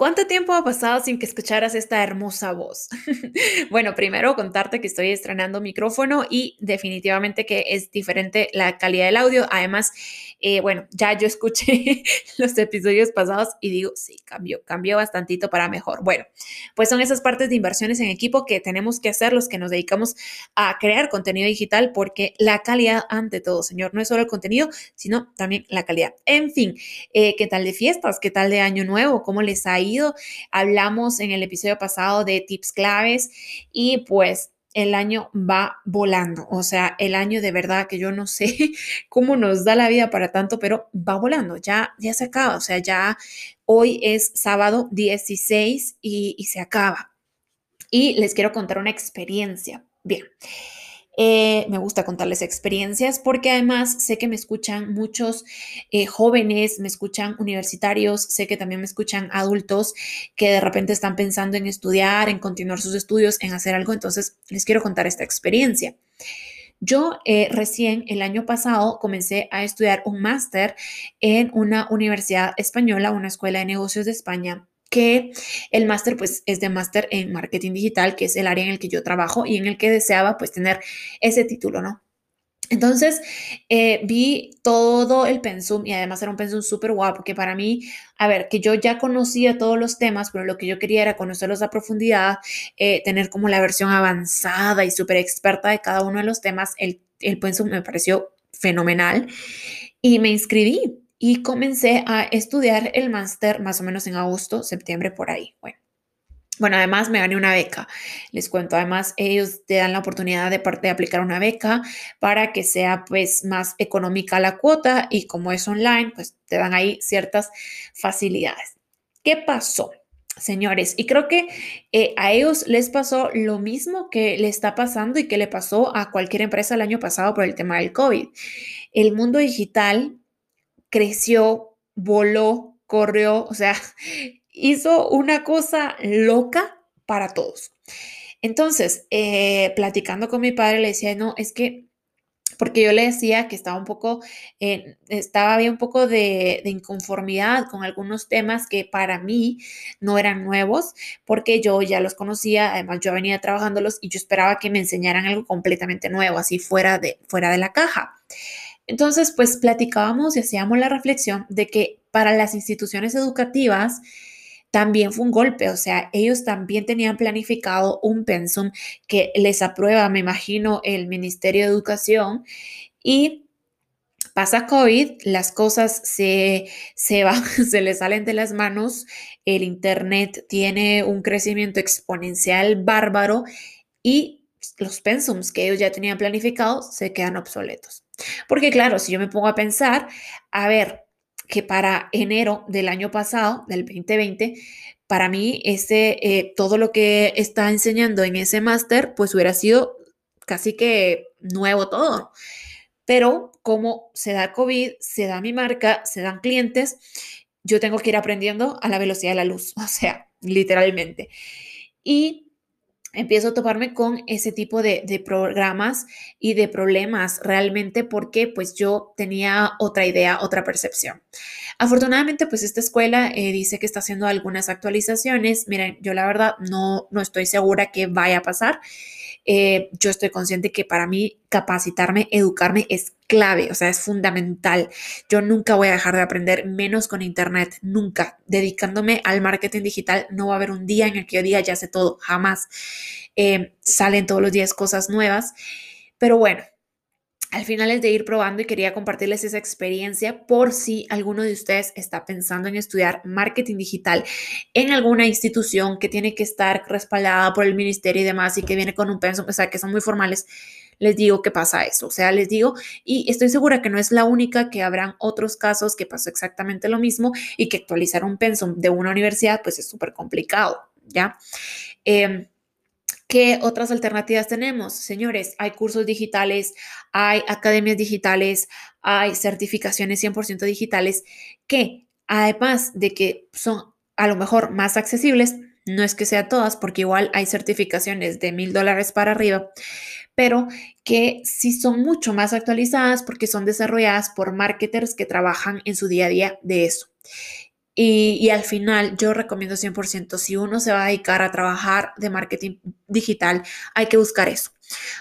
¿Cuánto tiempo ha pasado sin que escucharas esta hermosa voz? bueno, primero contarte que estoy estrenando micrófono y definitivamente que es diferente la calidad del audio. Además, eh, bueno, ya yo escuché los episodios pasados y digo, sí, cambió, cambió bastantito para mejor. Bueno, pues son esas partes de inversiones en equipo que tenemos que hacer los que nos dedicamos a crear contenido digital porque la calidad ante todo, señor, no es solo el contenido, sino también la calidad. En fin, eh, ¿qué tal de fiestas? ¿Qué tal de año nuevo? ¿Cómo les ha ido? Hablamos en el episodio pasado de tips claves y pues el año va volando. O sea, el año de verdad que yo no sé cómo nos da la vida para tanto, pero va volando. Ya, ya se acaba. O sea, ya hoy es sábado 16 y, y se acaba. Y les quiero contar una experiencia. Bien. Eh, me gusta contarles experiencias porque además sé que me escuchan muchos eh, jóvenes, me escuchan universitarios, sé que también me escuchan adultos que de repente están pensando en estudiar, en continuar sus estudios, en hacer algo. Entonces, les quiero contar esta experiencia. Yo eh, recién el año pasado comencé a estudiar un máster en una universidad española, una escuela de negocios de España, que el máster pues es de máster en marketing digital, que es el área en el que yo trabajo y en el que deseaba pues tener ese título, ¿no? Entonces eh, vi todo el pensum y además era un pensum súper guapo que para mí, a ver, que yo ya conocía todos los temas, pero lo que yo quería era conocerlos a profundidad, eh, tener como la versión avanzada y súper experta de cada uno de los temas. El, el pensum me pareció fenomenal y me inscribí y comencé a estudiar el máster más o menos en agosto, septiembre, por ahí. Bueno. Bueno, además me gané una beca. Les cuento, además ellos te dan la oportunidad de, de aplicar una beca para que sea pues más económica la cuota y como es online, pues te dan ahí ciertas facilidades. ¿Qué pasó? Señores, y creo que eh, a ellos les pasó lo mismo que le está pasando y que le pasó a cualquier empresa el año pasado por el tema del COVID. El mundo digital creció, voló, corrió, o sea, hizo una cosa loca para todos. Entonces, eh, platicando con mi padre, le decía, no, es que, porque yo le decía que estaba un poco, eh, estaba había un poco de, de, inconformidad con algunos temas que para mí no eran nuevos, porque yo ya los conocía, además yo venía trabajándolos y yo esperaba que me enseñaran algo completamente nuevo, así fuera de, fuera de la caja. Entonces, pues platicábamos y hacíamos la reflexión de que para las instituciones educativas también fue un golpe, o sea, ellos también tenían planificado un pensum que les aprueba, me imagino, el Ministerio de Educación y pasa COVID, las cosas se, se van, se les salen de las manos, el Internet tiene un crecimiento exponencial bárbaro y los pensums que ellos ya tenían planificados se quedan obsoletos. Porque claro, si yo me pongo a pensar, a ver, que para enero del año pasado, del 2020, para mí ese, eh, todo lo que está enseñando en ese máster, pues hubiera sido casi que nuevo todo. Pero como se da COVID, se da mi marca, se dan clientes, yo tengo que ir aprendiendo a la velocidad de la luz, o sea, literalmente. Y empiezo a toparme con ese tipo de, programas y de problemas realmente porque pues yo tenía otra idea, otra percepción. Afortunadamente pues esta escuela eh, dice que está haciendo algunas actualizaciones. Miren, yo la verdad no, no estoy segura que vaya a pasar. Eh, yo estoy consciente que para mí capacitarme, educarme es clave, o sea, es fundamental. Yo nunca voy a dejar de aprender, menos con Internet, nunca. Dedicándome al marketing digital, no va a haber un día en el que yo diga ya sé todo, jamás. Eh, salen todos los días cosas nuevas. Pero bueno, al final es de ir probando y quería compartirles esa experiencia por si alguno de ustedes está pensando en estudiar marketing digital en alguna institución que tiene que estar respaldada por el ministerio y demás y que viene con un pensum, o sea, que son muy formales. Les digo que pasa eso, o sea, les digo, y estoy segura que no es la única, que habrán otros casos que pasó exactamente lo mismo y que actualizar un pensum de una universidad, pues es súper complicado, ¿ya? Eh, ¿Qué otras alternativas tenemos? Señores, hay cursos digitales, hay academias digitales, hay certificaciones 100% digitales que Además de que son a lo mejor más accesibles, no es que sea todas, porque igual hay certificaciones de mil dólares para arriba, pero que sí son mucho más actualizadas porque son desarrolladas por marketers que trabajan en su día a día de eso. Y, al final yo recomiendo 100%, si uno se va a dedicar a trabajar de marketing digital, hay que buscar eso.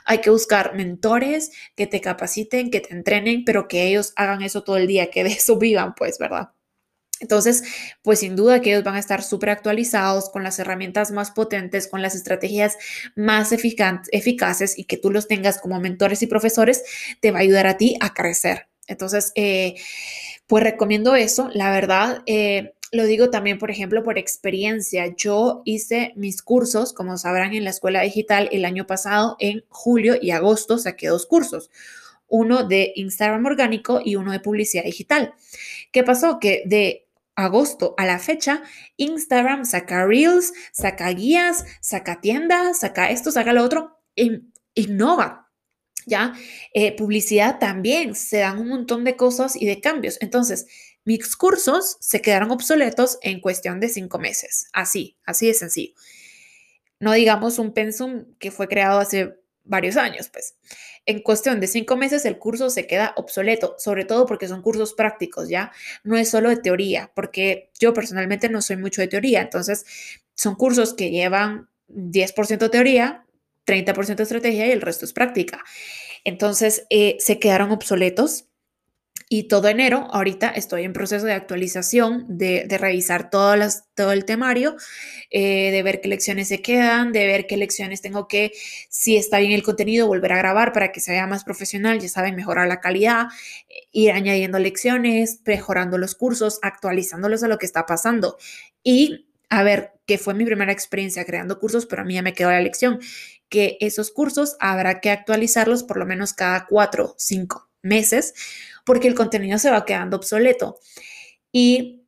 Hay que buscar mentores que te capaciten, que te entrenen, pero que ellos hagan eso todo el día, que de eso vivan, pues, ¿verdad? Entonces, pues sin duda que ellos van a estar súper actualizados con las herramientas más potentes, con las estrategias más eficaces y que tú los tengas como mentores y profesores, te va a ayudar a ti a crecer. Entonces, eh, pues recomiendo eso. La verdad, eh, lo digo también, por ejemplo, por experiencia. Yo hice mis cursos, como sabrán, en la escuela digital el año pasado, en julio y agosto, saqué dos cursos uno de Instagram orgánico y uno de publicidad digital. ¿Qué pasó? Que de agosto a la fecha, Instagram saca reels, saca guías, saca tiendas, saca esto, saca lo otro, e innova. ¿Ya? Eh, publicidad también, se dan un montón de cosas y de cambios. Entonces, mis cursos se quedaron obsoletos en cuestión de cinco meses. Así, así de sencillo. No digamos un pensum que fue creado hace varios años, pues. En cuestión de cinco meses el curso se queda obsoleto, sobre todo porque son cursos prácticos, ¿ya? No es solo de teoría, porque yo personalmente no soy mucho de teoría, entonces son cursos que llevan 10% teoría, 30% estrategia y el resto es práctica. Entonces eh, se quedaron obsoletos y todo enero, ahorita estoy en proceso de actualización, de, revisar todo, las, todo el temario, eh, de ver qué lecciones se quedan, de ver qué lecciones tengo que, si está bien el contenido, volver a grabar para que sea más profesional, ya saben, mejorar la calidad, ir añadiendo lecciones, mejorando los cursos, actualizándolos a lo que está pasando. Y a ver, que fue mi primera experiencia creando cursos, pero a mí ya me quedó la lección, que esos cursos habrá que actualizarlos por lo menos cada cuatro, cinco meses porque el contenido se va quedando obsoleto. Y,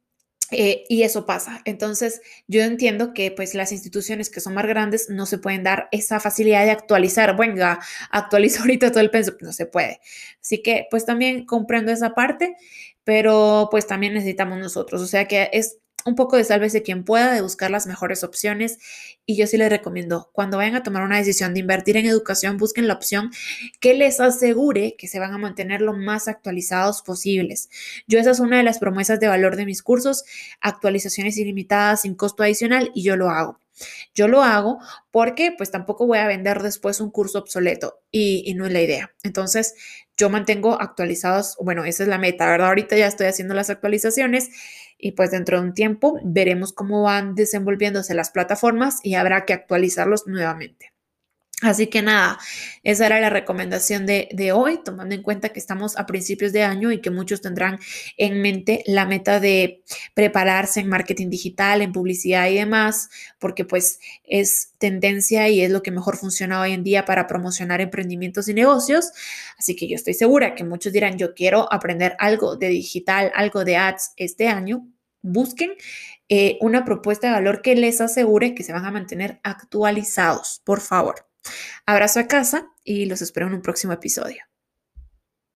eh, y eso pasa. Entonces, yo entiendo que pues las instituciones que son más grandes no se pueden dar esa facilidad de actualizar. Venga, actualizo ahorita todo el pensum. No se puede. Así que pues también comprendo esa parte, pero pues también necesitamos nosotros. O sea que es un poco de sálvese quien pueda, de buscar las mejores opciones. Y yo sí les recomiendo, cuando vayan a tomar una decisión de invertir en educación, busquen la opción que les asegure que se van a mantener lo más actualizados posibles. Yo esa es una de las promesas de valor de mis cursos, actualizaciones ilimitadas sin costo adicional y yo lo hago. Yo lo hago porque pues tampoco voy a vender después un curso obsoleto y, y no es la idea. Entonces, yo mantengo actualizados, bueno, esa es la meta, ¿verdad? Ahorita ya estoy haciendo las actualizaciones y pues dentro de un tiempo veremos cómo van desenvolviéndose las plataformas y habrá que actualizarlos nuevamente. Así que nada, esa era la recomendación de, de, hoy, tomando en cuenta que estamos a principios de año y que muchos tendrán en mente la meta de prepararse en marketing digital, en publicidad y demás, porque pues es tendencia y es lo que mejor funciona hoy en día para promocionar emprendimientos y negocios. Así que yo estoy segura que muchos dirán, yo quiero aprender algo de digital, algo de ads este año. Busquen eh, una propuesta de valor que les asegure que se van a mantener actualizados, por favor. Abrazo a casa y los espero en un próximo episodio.